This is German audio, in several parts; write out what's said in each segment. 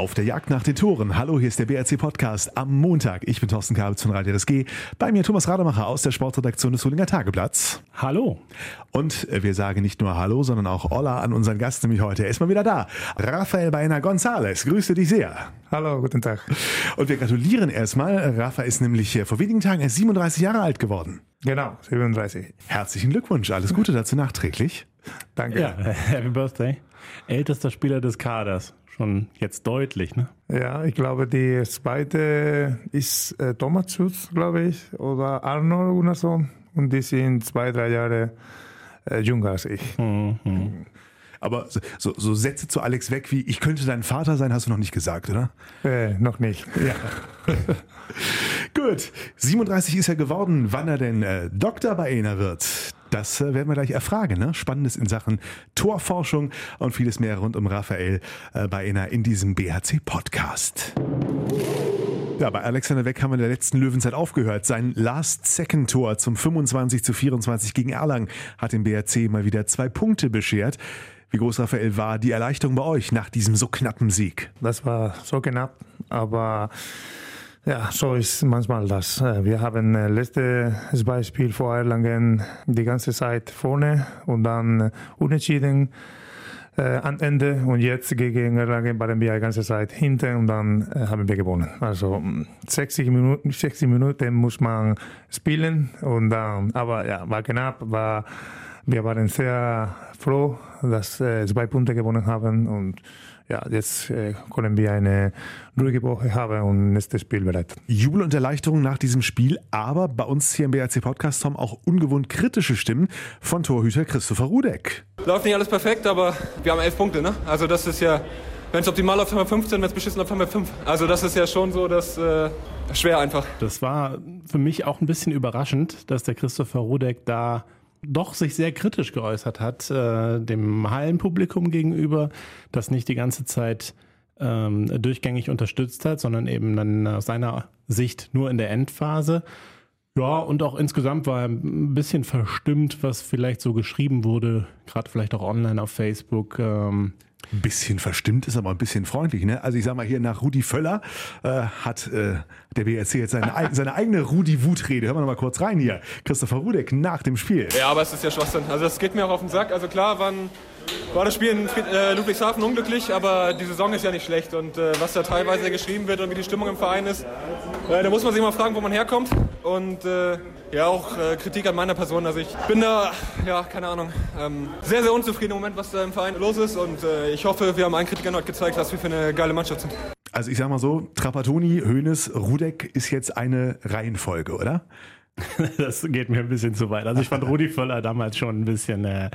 Auf der Jagd nach den Toren. Hallo, hier ist der BRC Podcast am Montag. Ich bin Thorsten Kabitz von Radio RSG. Bei mir Thomas Rademacher aus der Sportredaktion des Solinger Tageblatts. Hallo. Und wir sagen nicht nur Hallo, sondern auch Hola an unseren Gast, nämlich heute. Er ist mal wieder da. Rafael Beina González. Grüße dich sehr. Hallo, guten Tag. Und wir gratulieren erstmal. Rafa ist nämlich vor wenigen Tagen erst 37 Jahre alt geworden. Genau, 37. Herzlichen Glückwunsch. Alles Gute dazu nachträglich. Danke. Ja, Happy Birthday. Ältester Spieler des Kaders. Schon jetzt deutlich, ne? Ja, ich glaube, die zweite ist äh, Thomas Schutz, glaube ich, oder Arnold Gunnarsson. Und die sind zwei, drei Jahre äh, jünger als ich. Mhm. Aber so, so, Sätze zu Alex weg wie, ich könnte dein Vater sein, hast du noch nicht gesagt, oder? Äh, noch nicht. Ja. Gut, 37 ist er geworden. Wann er denn äh, Doktor bei einer wird, das äh, werden wir gleich erfragen. Ne? Spannendes in Sachen Torforschung und vieles mehr rund um Raphael äh, Baena in diesem BHC-Podcast. Ja, bei Alexander Weck haben wir in der letzten Löwenzeit aufgehört. Sein Last-Second-Tor zum 25 zu 24 gegen Erlangen hat dem BRC mal wieder zwei Punkte beschert. Wie groß, Raphael, war die Erleichterung bei euch nach diesem so knappen Sieg? Das war so knapp, aber ja, so ist manchmal das. Wir haben letztes Beispiel vor Erlangen die ganze Zeit vorne und dann unentschieden äh, am Ende und jetzt gegen Erlangen waren wir die ganze Zeit hinten und dann äh, haben wir gewonnen. Also 60 Minuten, 60 Minuten muss man spielen und dann, aber ja, war knapp, war wir waren sehr froh, dass äh, zwei Punkte gewonnen haben und ja, jetzt äh, können wir eine ruhige Woche haben und nächstes Spiel bereit. Jubel und Erleichterung nach diesem Spiel, aber bei uns hier im BRC Podcast haben auch ungewohnt kritische Stimmen von Torhüter Christopher Rudek. Läuft nicht alles perfekt, aber wir haben elf Punkte, ne? Also das ist ja, wenn es optimal läuft, haben wir 15, wenn es beschissen läuft, haben wir 5. Also das ist ja schon so, dass äh, schwer einfach. Das war für mich auch ein bisschen überraschend, dass der Christopher Rudek da doch sich sehr kritisch geäußert hat, äh, dem Hallenpublikum gegenüber, das nicht die ganze Zeit ähm, durchgängig unterstützt hat, sondern eben dann aus seiner Sicht nur in der Endphase. Ja, und auch insgesamt war er ein bisschen verstimmt, was vielleicht so geschrieben wurde, gerade vielleicht auch online auf Facebook. Ähm, ein bisschen verstimmt ist, aber ein bisschen freundlich. Ne? Also ich sag mal hier nach Rudi Völler äh, hat äh, der BRC jetzt seine, seine eigene Rudi-Wutrede. Hören wir noch mal kurz rein hier. Christopher Rudek nach dem Spiel. Ja, aber es ist ja Schwachsinn. Also das geht mir auch auf den Sack. Also klar waren, war das Spiel in äh, Ludwigshafen unglücklich, aber die Saison ist ja nicht schlecht. Und äh, was da teilweise geschrieben wird und wie die Stimmung im Verein ist, äh, da muss man sich mal fragen, wo man herkommt. Und äh, ja, auch äh, Kritik an meiner Person. Also ich bin da, ja, keine Ahnung, ähm, sehr, sehr unzufrieden im Moment, was da im Verein los ist. Und ich hoffe, wir haben allen Kritikern heute gezeigt, was wir für eine geile Mannschaft sind. Also ich sag mal so, Trapattoni, Hoeneß, Rudek ist jetzt eine Reihenfolge, oder? Das geht mir ein bisschen zu weit. Also ich fand Rudi Völler damals schon ein bisschen, äh,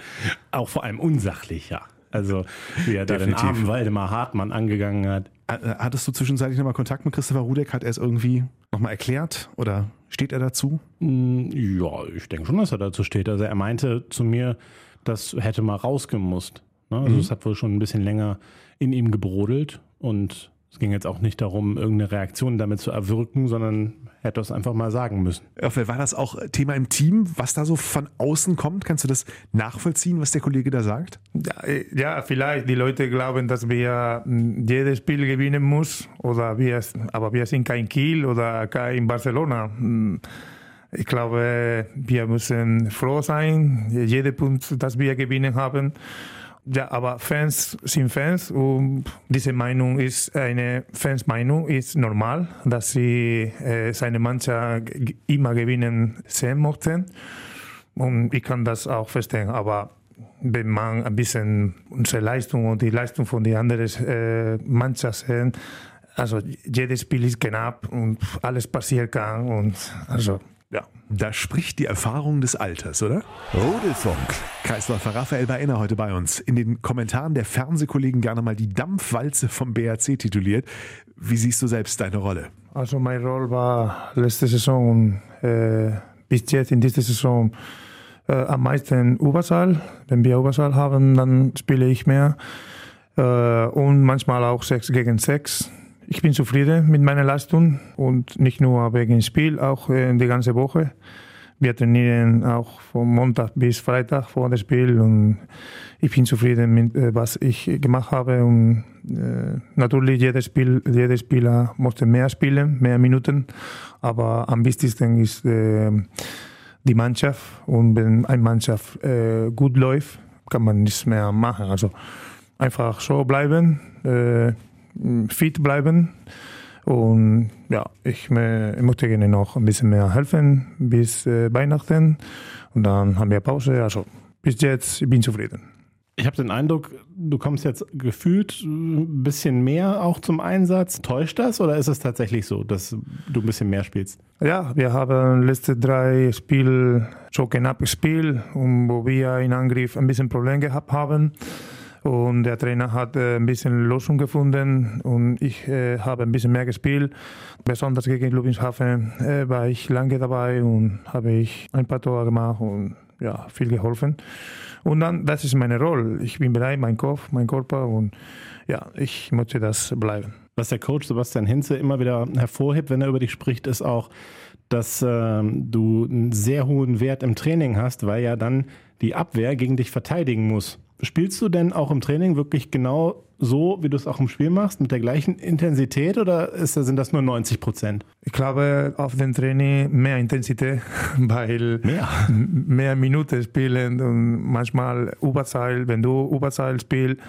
auch vor allem unsachlich, ja. Also wie er da den armen Waldemar Hartmann angegangen hat. Hattest du zwischenzeitlich nochmal Kontakt mit Christopher Rudek? Hat er es irgendwie nochmal erklärt oder steht er dazu? Ja, ich denke schon, dass er dazu steht. Also er meinte zu mir, das hätte mal rausgemusst. Ne? Also mhm. es hat wohl schon ein bisschen länger in ihm gebrodelt und es ging jetzt auch nicht darum, irgendeine Reaktion damit zu erwirken, sondern hätte es einfach mal sagen müssen. War das auch Thema im Team, was da so von außen kommt? Kannst du das nachvollziehen, was der Kollege da sagt? Ja, ja vielleicht. Die Leute glauben, dass wir hm, jedes Spiel gewinnen muss, oder wir, aber wir sind kein Kiel oder kein Barcelona. Hm, ich glaube, wir müssen froh sein, jede Punkt, das wir gewinnen haben. Ja, aber Fans sind Fans und diese Meinung ist eine Fansmeinung, ist normal, dass sie äh, seine Mannschaft immer gewinnen sehen möchten. Und ich kann das auch verstehen, aber wenn man ein bisschen unsere Leistung und die Leistung von den anderen äh, Mannschaften sehen, also jedes Spiel ist knapp und alles passieren kann und also ja. Da spricht die Erfahrung des Alters, oder? Rudelfunk. Kreisläufer Raphael Baena heute bei uns. In den Kommentaren der Fernsehkollegen gerne mal die Dampfwalze vom BRC tituliert. Wie siehst du selbst deine Rolle? Also meine Rolle war letzte Saison äh, bis jetzt in dieser Saison äh, am meisten Überzahl. Wenn wir Überzahl haben, dann spiele ich mehr. Äh, und manchmal auch 6 gegen 6. Ich bin zufrieden mit meiner Leistung und nicht nur wegen Spiel, auch äh, die ganze Woche. Wir trainieren auch von Montag bis Freitag vor dem Spiel und ich bin zufrieden mit äh, was ich gemacht habe und äh, natürlich jeder, Spiel, jeder Spieler musste mehr spielen, mehr Minuten, aber am wichtigsten ist die Mannschaft und wenn eine Mannschaft gut läuft, kann man nichts mehr machen. Also einfach so bleiben, fit bleiben und ja, ich, ich möchte gerne noch ein bisschen mehr helfen bis äh, Weihnachten und dann haben wir Pause. Also bis jetzt ich bin ich zufrieden. Ich habe den Eindruck, du kommst jetzt gefühlt ein bisschen mehr auch zum Einsatz. Täuscht das oder ist es tatsächlich so, dass du ein bisschen mehr spielst? Ja, wir haben letzte drei Spiele so knapp gespielt, wo wir in Angriff ein bisschen Probleme gehabt haben. Und der Trainer hat äh, ein bisschen Lösung gefunden und ich äh, habe ein bisschen mehr gespielt. Besonders gegen Ludwigshafen äh, war ich lange dabei und habe ich ein paar Tore gemacht und ja, viel geholfen. Und dann, das ist meine Rolle. Ich bin bereit, mein Kopf, mein Körper und ja, ich möchte das bleiben. Was der Coach Sebastian Hinze immer wieder hervorhebt, wenn er über dich spricht, ist auch, dass äh, du einen sehr hohen Wert im Training hast, weil ja dann die Abwehr gegen dich verteidigen muss. Spielst du denn auch im Training wirklich genau so, wie du es auch im Spiel machst, mit der gleichen Intensität oder ist, sind das nur 90 Prozent? Ich glaube, auf dem Training mehr Intensität, weil mehr, mehr Minuten spielen und manchmal Überzahl, wenn du Überzahl spielst,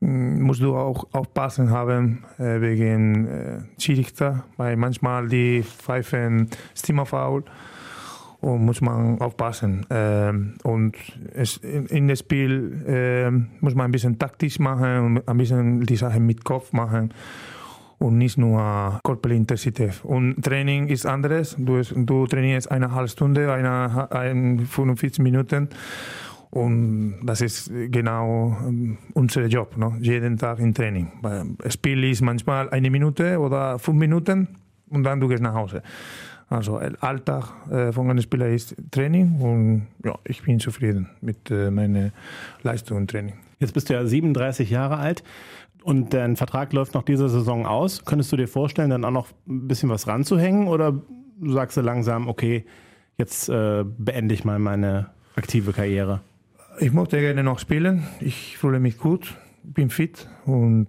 mm, musst du auch aufpassen haben äh, wegen äh, Schiedsrichter, weil manchmal die pfeifen Stimmerfaul und muss man aufpassen. Ähm, und in, in das Spiel äh, muss man ein bisschen taktisch machen und ein bisschen die Sachen mit Kopf machen und nicht nur Körperintensität. Und Training ist anderes. Du, du trainierst eine halbe Stunde, eine, eine 45 Minuten. Und das ist genau ähm, unser Job, no? jeden Tag im Training. Das Spiel ist manchmal eine Minute oder fünf Minuten und dann du gehst nach Hause. Also der Alltag äh, von einem Spieler ist Training und ja, ich bin zufrieden mit äh, meiner Leistung und Training. Jetzt bist du ja 37 Jahre alt und dein Vertrag läuft noch diese Saison aus. Könntest du dir vorstellen, dann auch noch ein bisschen was ranzuhängen oder sagst du langsam, okay, jetzt äh, beende ich mal meine aktive Karriere? Ich möchte gerne noch spielen. Ich fühle mich gut bin fit und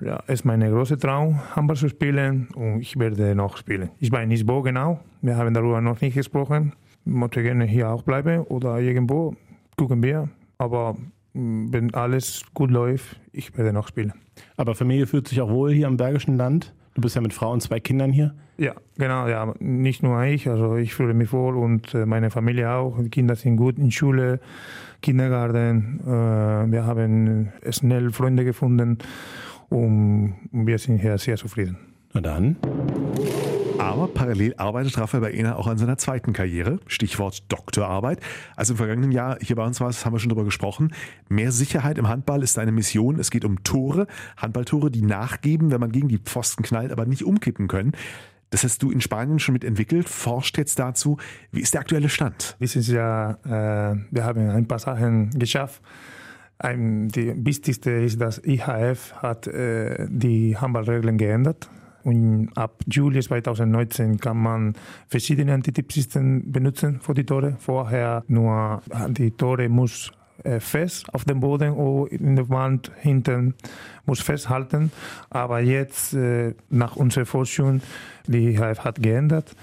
ja, es ist mein großer Traum, Handball zu spielen und ich werde noch spielen. Ich weiß nicht wo genau, wir haben darüber noch nicht gesprochen. Ich möchte gerne hier auch bleiben oder irgendwo, gucken wir. Aber mm, wenn alles gut läuft, ich werde noch spielen. Aber Familie fühlt sich auch wohl hier im Bergischen Land? Du bist ja mit Frau und zwei Kindern hier? Ja, genau, ja. Nicht nur ich, also ich fühle mich wohl und äh, meine Familie auch. Die Kinder sind gut in Schule, Kindergarten. Äh, wir haben schnell Freunde gefunden und wir sind hier sehr zufrieden. Na dann. Aber parallel arbeitet Raphael Baena auch an seiner zweiten Karriere, Stichwort Doktorarbeit. Also im vergangenen Jahr hier bei uns war es, haben wir schon darüber gesprochen. Mehr Sicherheit im Handball ist eine Mission. Es geht um Tore, Handballtore, die nachgeben, wenn man gegen die Pfosten knallt, aber nicht umkippen können. Das hast du in Spanien schon mitentwickelt, forscht jetzt dazu. Wie ist der aktuelle Stand? Wissen Sie ja, äh, wir haben ein paar Sachen geschafft. Ein, die wichtigste ist, dass IHF hat äh, die Handballregeln geändert und ab Juli 2019 kann man verschiedene Antitippsysteme benutzen für die Tore. Vorher nur die Tore muss äh, fest auf dem Boden oder in der Wand hinten muss festhalten. Aber jetzt äh, nach unserer Forschung, die hat geändert.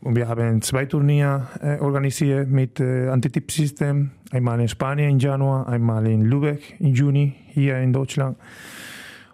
Und wir haben zwei Turniere äh, organisiert mit äh, Antitippsystem. Einmal in Spanien im Januar, einmal in Lübeck im Juni hier in Deutschland.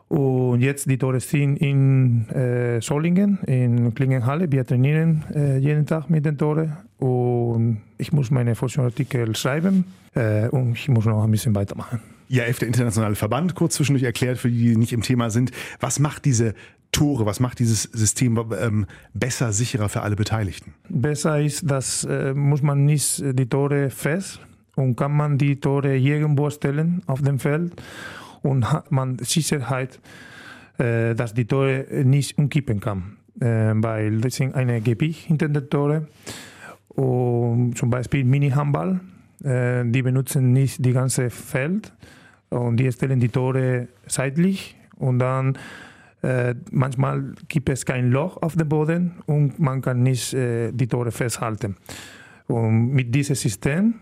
Und jetzt die Tore sind in äh, Solingen, in Klingenhalle. Wir trainieren äh, jeden Tag mit den Toren. Und ich muss meine Forschungsartikel schreiben äh, und ich muss noch ein bisschen weitermachen. IAF, der internationale Verband, kurz zwischendurch erklärt, für die, die nicht im Thema sind. Was macht diese Tore, was macht dieses System ähm, besser, sicherer für alle Beteiligten? Besser ist, dass äh, muss man nicht die Tore fest und kann man die Tore irgendwo stellen auf dem Feld und hat man Sicherheit, äh, dass die Tore nicht umkippen kann. Äh, weil das sind eine Gewicht hinter den Tore. Und zum Beispiel Mini-Handball, äh, die benutzen nicht die ganze Feld und die stellen die Tore seitlich und dann Äh, manchmal gibt es kein Loch auf dem Boden und man kann nicht äh, die Tore festhalten. Und mit diesem System,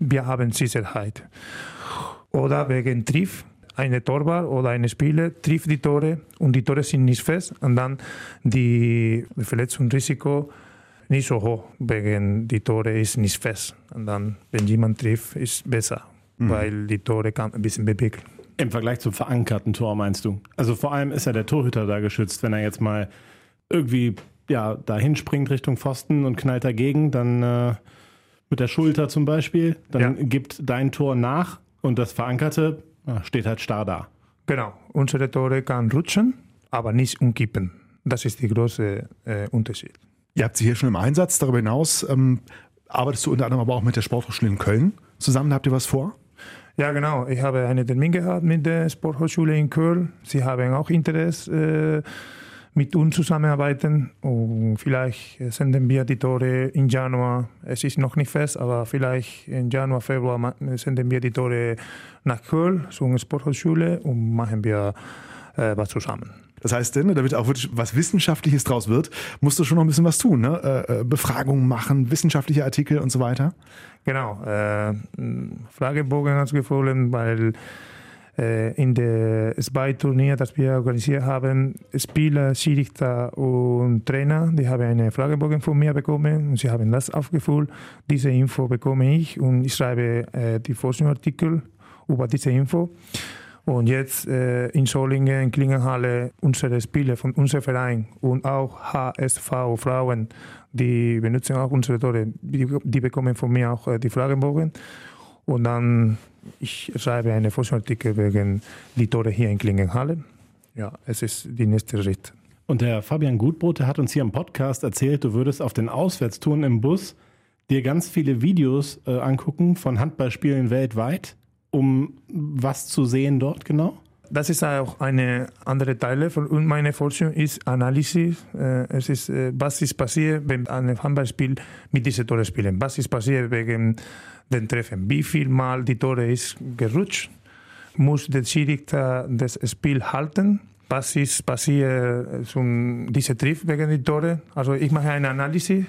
wir haben Sicherheit. Oder wegen Triff, eine Torwart oder ein Spieler trifft die Tore und die Tore sind nicht fest und dann die Verletzungsrisiko nicht so hoch, wegen die Tore ist nicht fest. Und dann, wenn jemand trifft, ist besser, mhm. weil die Tore kann ein bisschen bewegen. Im Vergleich zum verankerten Tor meinst du? Also vor allem ist ja der Torhüter da geschützt, wenn er jetzt mal irgendwie ja, dahin springt Richtung Pfosten und knallt dagegen, dann äh, mit der Schulter zum Beispiel, dann ja. gibt dein Tor nach und das verankerte steht halt starr da. Genau, unsere Tore kann rutschen, aber nicht umkippen. Das ist der große äh, Unterschied. Ihr habt sie hier schon im Einsatz. Darüber hinaus ähm, arbeitest du unter anderem aber auch mit der Sporthochschule in Köln zusammen. Habt ihr was vor? Ja, genau. Ich habe einen Termin gehabt mit der Sporthochschule in Köln. Sie haben auch Interesse, äh, mit uns zusammenarbeiten. Und vielleicht senden wir die Tore im Januar. Es ist noch nicht fest, aber vielleicht im Januar, Februar senden wir die Tore nach Köln zur Sporthochschule und machen wir äh, was zusammen. Das heißt, denn, damit auch wirklich was Wissenschaftliches draus wird, musst du schon noch ein bisschen was tun, ne? Äh, äh Befragungen machen, wissenschaftliche Artikel und so weiter. Genau, äh, Fragebogen ausgefüllt, weil äh, in der SBY-Turnier, das wir organisiert haben, Spieler, Schiedsrichter und Trainer, die haben einen Fragebogen von mir bekommen und sie haben das aufgefüllt. Diese Info bekomme ich und ich schreibe äh, die Forschungsartikel über diese Info. Und jetzt äh, in Solingen, in Klingenhalle, unsere Spieler von unserem Verein und auch HSV Frauen, die benutzen auch unsere Tore, die, die bekommen von mir auch äh, die Fragebogen. Und dann, ich schreibe einen Forschungsartikel wegen die Tore hier in Klingenhalle. Ja, es ist der nächste Schritt. Und der Fabian Gutbrot hat uns hier im Podcast erzählt, du würdest auf den Auswärtstouren im Bus dir ganz viele Videos äh, angucken von Handballspielen weltweit um was zu sehen dort genau? Das ist auch eine andere Teile von meiner Forschung ist Analyse. Äh, es ist, äh, was ist passiert, wenn ein Handballspiel mit diesen Tore spielen? Was ist passiert wegen den Treffen? Wie viel Mal die Tore ist gerutscht? Muss der Schiedsrichter das Spiel halten? Was ist passiert zum diese Triff wegen die Tore? Also ich mache eine Analyse,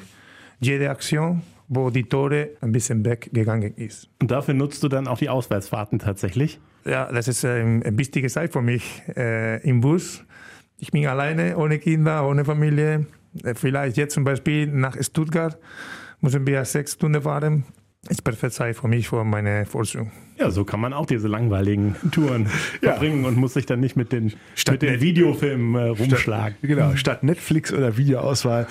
jede Aktion wo die Tore ein bisschen weggegangen ist. Und dafür nutzt du dann auch die Auswärtsfahrten tatsächlich? Ja, das ist ähm, eine wichtige Zeit für mich äh, im Bus. Ich bin alleine, ohne Kinder, ohne Familie. Äh, vielleicht jetzt zum Beispiel nach Stuttgart müssen wir sechs Stunden fahren ist perfekt Zeit für mich, für meine Forschung. Ja, so kann man auch diese langweiligen Touren ja. verbringen und muss sich dann nicht mit den, statt mit den Videofilmen äh, rumschlagen. Statt, genau, statt Netflix oder Videoauswahl.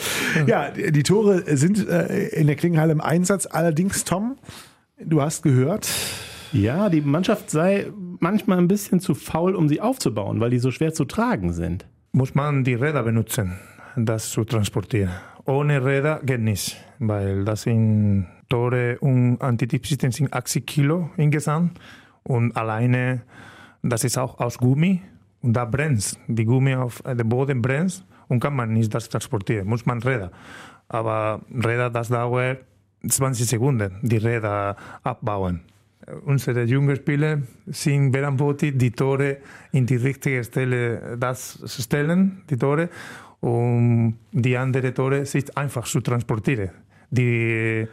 Ja, die, die Tore sind äh, in der Klingenhalle im Einsatz. Allerdings, Tom, du hast gehört. Ja, die Mannschaft sei manchmal ein bisschen zu faul, um sie aufzubauen, weil die so schwer zu tragen sind. Muss man die Räder benutzen, das zu transportieren. Ohne Räder geht nicht, weil das sind Tore und Antitippsystem sind 80 Kilo insgesamt und alleine, das ist auch aus Gummi und da brennt die Gummi auf dem Boden brennt und kann man nicht das transportieren, muss man Räder. Aber Räder, das dauert 20 Sekunden, die Räder abbauen. Unsere jungen Spieler sind verantwortlich, die Tore in die richtige Stelle das zu stellen, die Tore, und die anderen Tore sind einfach zu transportieren. Die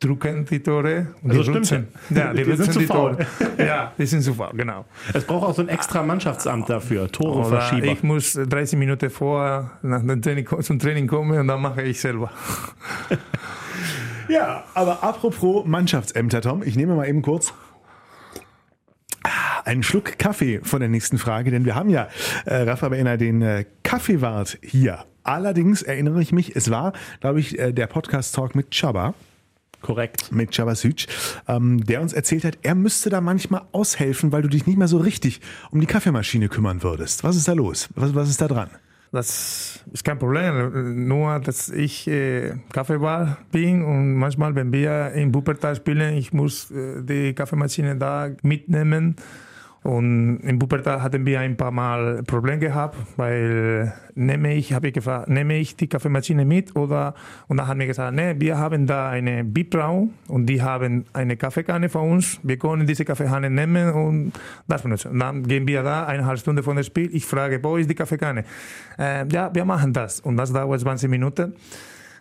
drucken die Tore. Also die rutschen. Ja, die, die sind zu faul. Ja, die sind zu faul, genau. Es braucht auch so ein extra Mannschaftsamt dafür, Tore Oder Verschieber. Ich muss 30 Minuten vor nach dem Training, zum Training kommen und dann mache ich selber. ja, aber apropos Mannschaftsämter, Tom, ich nehme mal eben kurz einen Schluck Kaffee von der nächsten Frage, denn wir haben ja, äh, Rafa Beiner, den äh, Kaffeewart hier. Allerdings erinnere ich mich, es war, glaube ich, äh, der Podcast-Talk mit Chaba. Korrekt. Mit Chabasic, ähm, der uns erzählt hat, er müsste da manchmal aushelfen, weil du dich nicht mehr so richtig um die Kaffeemaschine kümmern würdest. Was ist da los? Was, was ist da dran? Das ist kein Problem. Nur, dass ich äh, Kaffeebar bin und manchmal, wenn wir in Wuppertal spielen, ich muss äh, die Kaffeemaschine da mitnehmen Und in Wuppertal hatten wir ein paar Mal Probleme gehabt, weil nehme ich, habe ich gefragt, nehme ich die Kaffeemaschine mit oder und dann haben wir gesagt, nee, wir haben da eine Bibrau und die haben eine Kaffeekanne von uns. Wir können diese Kaffeekanne nehmen und das benutzen. Und dann gehen wir da eineinhalb Stunden von dem Spiel. Ich frage, wo ist die Kaffeekanne? Äh, ja, wir machen das und das dauert 20 Minuten.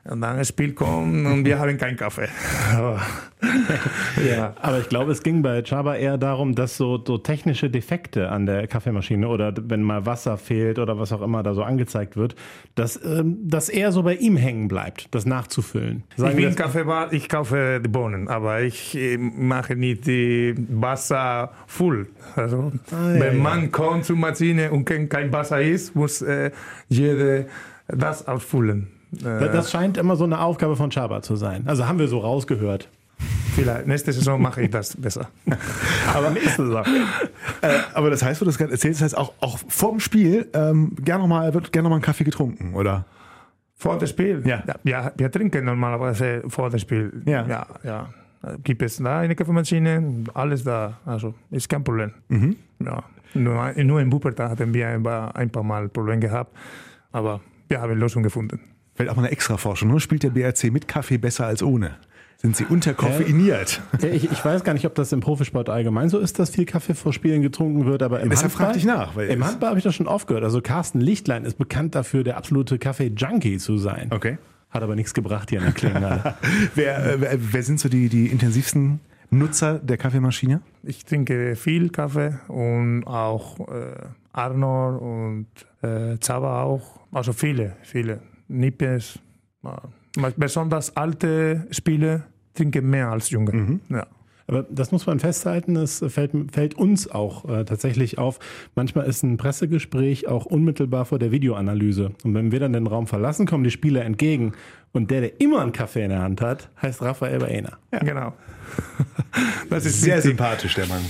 Und dann das Spiel kommt und wir haben keinen Kaffee. Aber, ja. Aber ich glaube, es ging bei Chaba eher darum, dass so, so technische Defekte an der Kaffeemaschine oder wenn mal Wasser fehlt oder was auch immer da so angezeigt wird, dass ähm, das eher so bei ihm hängen bleibt, das nachzufüllen. Sagen ich bin Kaffeebar, ich kaufe die Bohnen, aber ich mache nicht die Wasser voll. Also, ah, ja, wenn man ja. kommt zur Maschine und kein Wasser ist, muss äh, jeder das ausfüllen. Äh, das scheint immer so eine Aufgabe von Chaba zu sein. Also haben wir so rausgehört. Vielleicht. Nächste Saison mache ich das besser. aber nächste Saison. äh, aber das heißt, wo du das gerade erzählst, das heißt auch, auch vor dem Spiel ähm, gern noch mal, wird gerne nochmal einen Kaffee getrunken, oder? Vor dem Spiel? Ja. ja. Wir trinken normalerweise vor dem Spiel. Ja. ja, ja. Gibt es da eine Kaffeemaschine? Alles da. Also ist kein Problem. Mhm. Ja. Nur, nur in Wuppertal hatten wir ein paar, ein paar Mal Probleme gehabt. Aber wir haben Lösung gefunden. Vielleicht auch mal eine extra Forschung. Ne? Spielt der BRC mit Kaffee besser als ohne? Sind sie unterkoffeiniert? Ja, ich, ich, weiß gar nicht, ob das im Profisport allgemein so ist, dass viel Kaffee vor Spielen getrunken wird, aber im Deshalb Handball, fragte ich nach. Im Handball habe ich das schon oft gehört. Also Carsten Lichtlein ist bekannt dafür, der absolute Kaffee-Junkie zu sein. Okay. Hat aber nichts gebracht hier in der Klinge. wer, äh, wer, wer, sind so die, die intensivsten Nutzer der Kaffeemaschine? Ich trinke viel Kaffee und auch äh, Arnold und äh, Zava auch. Also viele, viele. Nippes, besonders alte Spiele trinken mehr als junge. Mhm. Ja. Aber das muss man festhalten, es fällt, fällt uns auch äh, tatsächlich auf. Manchmal ist ein Pressegespräch auch unmittelbar vor der Videoanalyse. Und wenn wir dann den Raum verlassen, kommen die Spieler entgegen. Und der, der immer einen Kaffee in der Hand hat, heißt Raphael Baena. Ja, genau. Das ist sehr sympathisch, der Mann.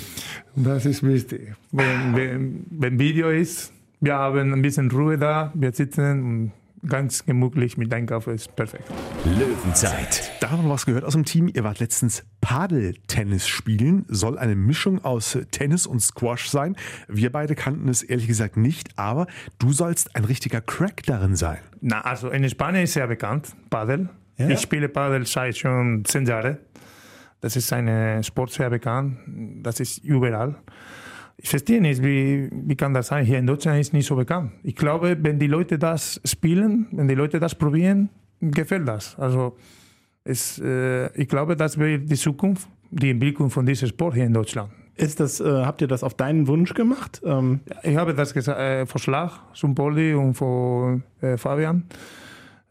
Das ist wichtig. Wenn, wenn, wenn Video ist, wir haben ein bisschen Ruhe da, wir sitzen und ganz gemütlich mit Einkaufen ist perfekt. Löwenzeit. Da haben wir was gehört aus dem Team. Ihr wart letztens Padeltennis spielen. Soll eine Mischung aus Tennis und Squash sein. Wir beide kannten es ehrlich gesagt nicht, aber du sollst ein richtiger Crack darin sein. Na, also in Spanien ist sehr bekannt, Padel. Ja? Ich spiele Padel seit schon zehn Jahren. Das ist ein Sport sehr bekannt. Das ist überall ich verstehe nicht, wie, wie kann das sein? Hier in Deutschland ist nicht so bekannt. Ich glaube, wenn die Leute das spielen, wenn die Leute das probieren, gefällt das. Also es, äh, ich glaube, das wird die Zukunft, die Entwicklung von diesem Sport hier in Deutschland. Ist das, äh, habt ihr das auf deinen Wunsch gemacht? Ähm ich habe das gesagt, äh, Vorschlag zum Poli und von äh, Fabian.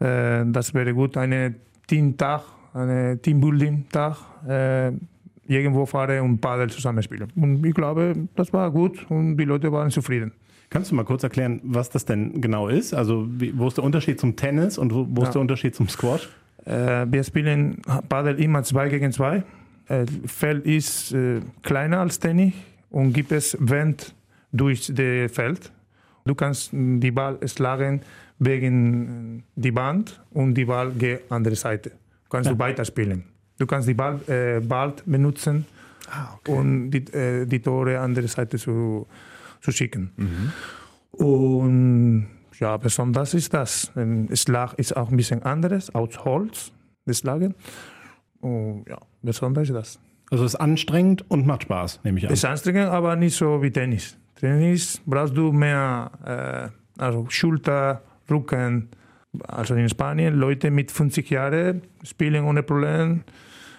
Das wäre gut, einen Teamtag, einen Teambuilding-Tag irgendwo fahre und Padel zusammenspiele. Und ich glaube, das war gut und die Leute waren zufrieden. Kannst du mal kurz erklären, was das denn genau ist? Also wie, wo ist der Unterschied zum Tennis und wo, wo ja. ist der Unterschied zum Squash? Äh, wir spielen Padel immer zwei gegen zwei. Äh, Feld ist äh, kleiner als Tennis und gibt es Wind durch das Feld. Du kannst die Ball schlagen wegen die Band und die Ball geht an andere Seite. Kannst ja. du weiterspielen. Du kannst die Ball äh, bald benutzen ah, okay. und die, äh, die Tore an der Seite zu, zu schicken. Mhm. Und ja, besonders ist das. Das Schlag ist auch ein bisschen anderes, aus Holz, das Schlagen. Und ja, besonders ist das. Also es ist anstrengend und macht Spaß, nehme ich an. Es ist anstrengend, aber nicht so wie Tennis. Tennis brauchst du mehr äh, also Schulter, Rücken, also in Spanien, Leute mit 50 Jahren spielen ohne Problem.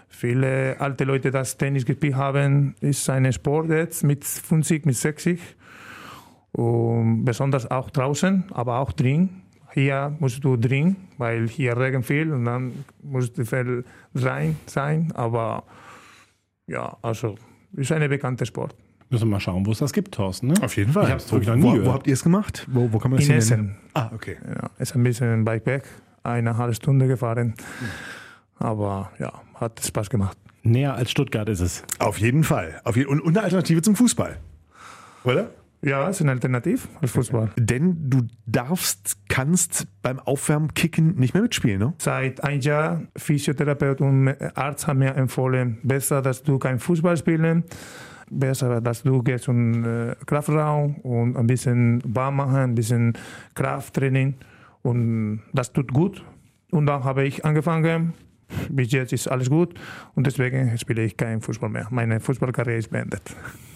Viele alte Leute, die Tennis gespielt haben, ist ein Sport jetzt mit 50, mit 60. Und besonders auch draußen, aber auch drin. Hier musst du drin, weil hier Regen viel und dann muss du viel rein sein. Aber ja, also ist ein bekannter Sport. Müssen wir mal schauen, wo es das gibt, Thorsten. Ne? Auf jeden Fall. Ich habe es wirklich noch nie wo, wo, habt ihr es gemacht? Wo, wo kann man das In Essen. Ah, okay. Ja, ist ein bisschen weit weg. Eine halbe Stunde gefahren. Aber ja, hat Spaß gemacht. Näher als Stuttgart ist es. Auf jeden Fall. Auf je und, und eine Alternative zum Fußball. Oder? Ja, ist eine Alternative als Fußball. Denn du darfst, kannst beim Aufwärmen kicken nicht mehr mitspielen, ne? Seit ein Jahr Physiotherapeut und Arzt haben mir empfohlen, besser, dass du kein Fußball spielen besser, dass du gehst zum äh, Kraftraum und ein bisschen warm machen, ein bisschen Krafttraining und das tut gut. Und dann habe ich angefangen, bis jetzt ist alles gut und deswegen spiele ich keinen Fußball mehr. Meine Fußballkarriere ist beendet.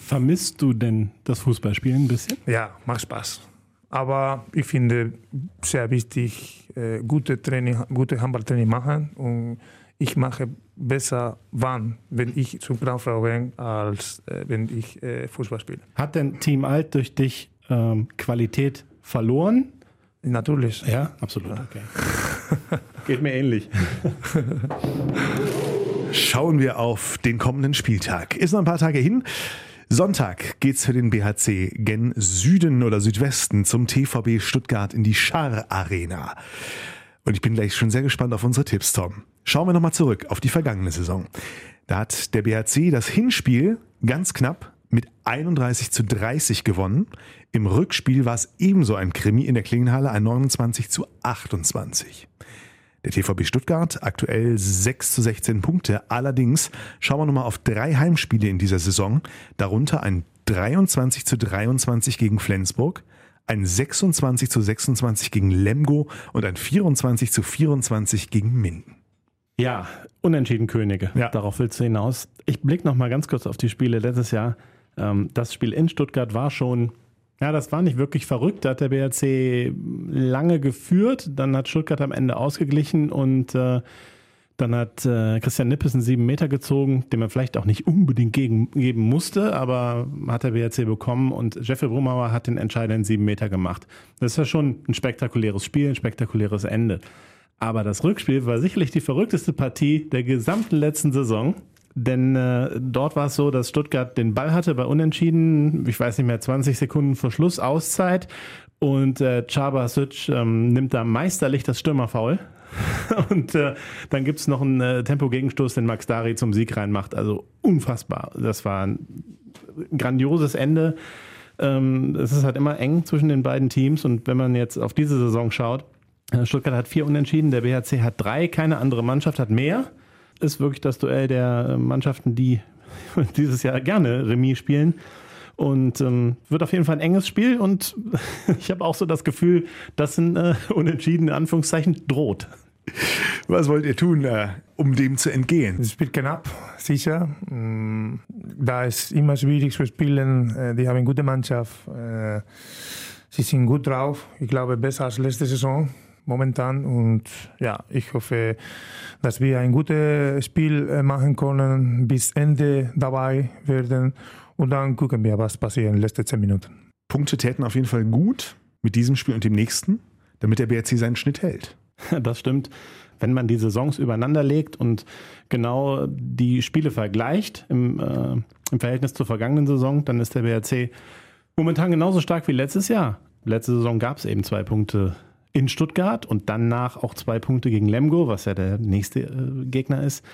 Vermisst du denn das Fußballspielen ein bisschen? Ja, macht Spaß. Aber ich finde sehr wichtig, äh, gute Training, gute Handballtraining machen und ich mache besser wann, wenn ich zum Frau bin, als äh, wenn ich äh, Fußball spiele. Hat denn Team Alt durch dich ähm, Qualität verloren? Natürlich. Ja, absolut. Okay. Geht mir ähnlich. Schauen wir auf den kommenden Spieltag. Ist noch ein paar Tage hin. Sonntag geht's für den BHC gen Süden oder Südwesten zum TVB Stuttgart in die Schar Arena. Und ich bin gleich schon sehr gespannt auf unsere Tipps, Tom. Schauen wir nochmal zurück auf die vergangene Saison. Da hat der BHC das Hinspiel ganz knapp mit 31 zu 30 gewonnen. Im Rückspiel war es ebenso ein Krimi in der Klingenhalle, ein 29 zu 28. Der TVB Stuttgart aktuell 6 zu 16 Punkte. Allerdings schauen wir nochmal auf drei Heimspiele in dieser Saison. Darunter ein 23 zu 23 gegen Flensburg, ein 26 zu 26 gegen Lemgo und ein 24 zu 24 gegen Minden. Ja, unentschieden Könige. Ja. Darauf willst du hinaus. Ich blicke noch mal ganz kurz auf die Spiele letztes Jahr. Ähm, Das Spiel in Stuttgart war schon, ja, das war nicht wirklich verrückt. Da hat der BRC lange geführt. Dann hat Stuttgart am Ende ausgeglichen und äh, dann hat äh, Christian Nippes einen sieben Meter gezogen, den man vielleicht auch nicht unbedingt gegen, geben musste, aber hat der BRC bekommen und Jeffrey Brumauer hat den entscheidenden sieben Meter gemacht. Das ist ja schon ein spektakuläres Spiel, ein spektakuläres Ende. Aber das Rückspiel war sicherlich die verrückteste Partie der gesamten letzten Saison. Denn äh, dort war es so, dass Stuttgart den Ball hatte bei Unentschieden, ich weiß nicht mehr, 20 Sekunden vor Schluss Auszeit. Und äh, Chabasic ähm, nimmt da meisterlich das Stürmerfoul. Und äh, dann gibt's noch einen äh, Tempo-Gegenstoß, den Max Dari zum Sieg reinmacht. Also unfassbar. Das war ein grandioses Ende. Ähm, es ist halt immer eng zwischen den beiden Teams. Und wenn man jetzt auf diese Saison schaut, äh, Stuttgart hat vier Unentschieden, der BHC hat drei, keine andere Mannschaft hat mehr. Ist wirklich das Duell der äh, Mannschaften, die dieses Jahr gerne Remis spielen. Und ähm, wird auf jeden Fall ein enges Spiel und ich habe auch so das Gefühl, dass ein äh, Unentschieden Anführungszeichen droht. Was wollt ihr tun, äh, um dem zu entgehen? Es spielt knapp, sicher. Mm, Da ist immer schwierig zu spielen. Äh, Die haben eine gute Mannschaft. Äh, Sie sind gut drauf. Ich glaube, besser als letzte Saison momentan. Und ja, ich hoffe, dass wir ein gutes Spiel machen können, bis Ende dabei werden. Und dann gucken wir, was passiert in den letzten zehn Minuten. Punkte täten auf jeden Fall gut mit diesem Spiel und dem nächsten, damit der BRC seinen Schnitt hält. Das stimmt. Wenn man die Saisons übereinander legt und genau die Spiele vergleicht im, äh, im Verhältnis zur vergangenen Saison, dann ist der BRC momentan genauso stark wie letztes Jahr. Letzte Saison gab es eben zwei Punkte in Stuttgart und danach auch zwei Punkte gegen Lemgo, was ja der nächste äh, Gegner ist.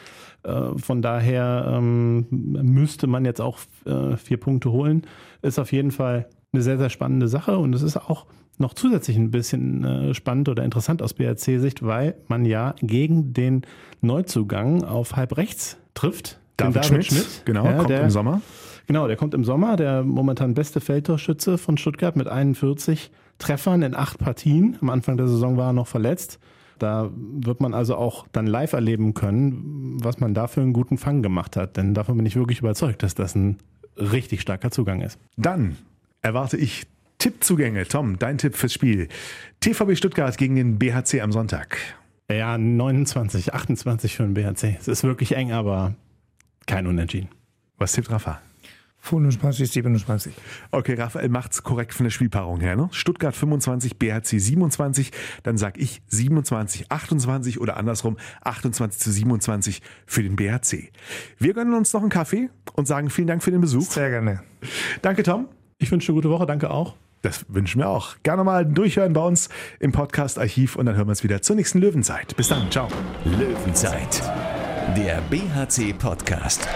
Äh, von daher ähm, müsste man jetzt auch äh, vier Punkte holen. Ist auf jeden Fall eine sehr, sehr spannende Sache und es ist auch noch zusätzlich ein bisschen äh, spannend oder interessant aus BRC-Sicht, weil man ja gegen den Neuzugang auf halb rechts trifft. Den genau, Ja, kommt der, im Sommer. Genau, der kommt im Sommer, der momentan beste Feldtorschütze von Stuttgart mit 41 Treffern in acht Partien. Am Anfang der Saison war er noch verletzt. Da wird man also auch dann live erleben können, was man da für einen guten Fang gemacht hat. Denn davon bin ich wirklich überzeugt, dass das ein richtig starker Zugang ist. Dann erwarte ich Tippzugänge. Tom, dein Tipp fürs Spiel. TVB Stuttgart gegen den BHC am Sonntag. Ja, 29, 28 für den BHC. Es ist wirklich eng, aber kein Unentschieden. Was tippt Rafa? 25, 27. Okay, Raphael macht's korrekt von der Spielpaarung her. Ne? Stuttgart 25, BHC 27. Dann sag ich 27, 28 oder andersrum 28 zu 27 für den BHC. Wir gönnen uns noch einen Kaffee und sagen vielen Dank für den Besuch. Sehr gerne. Danke, Tom. Ich wünsche eine gute Woche, danke auch. Das wünschen wir auch. Gerne mal durchhören bei uns im Podcast-Archiv und dann hören wir uns wieder zur nächsten Löwenzeit. Bis dann. Ciao. Löwenzeit, der BHC-Podcast.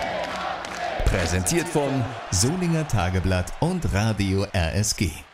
Präsentiert von Solinger Tageblatt und Radio RSG.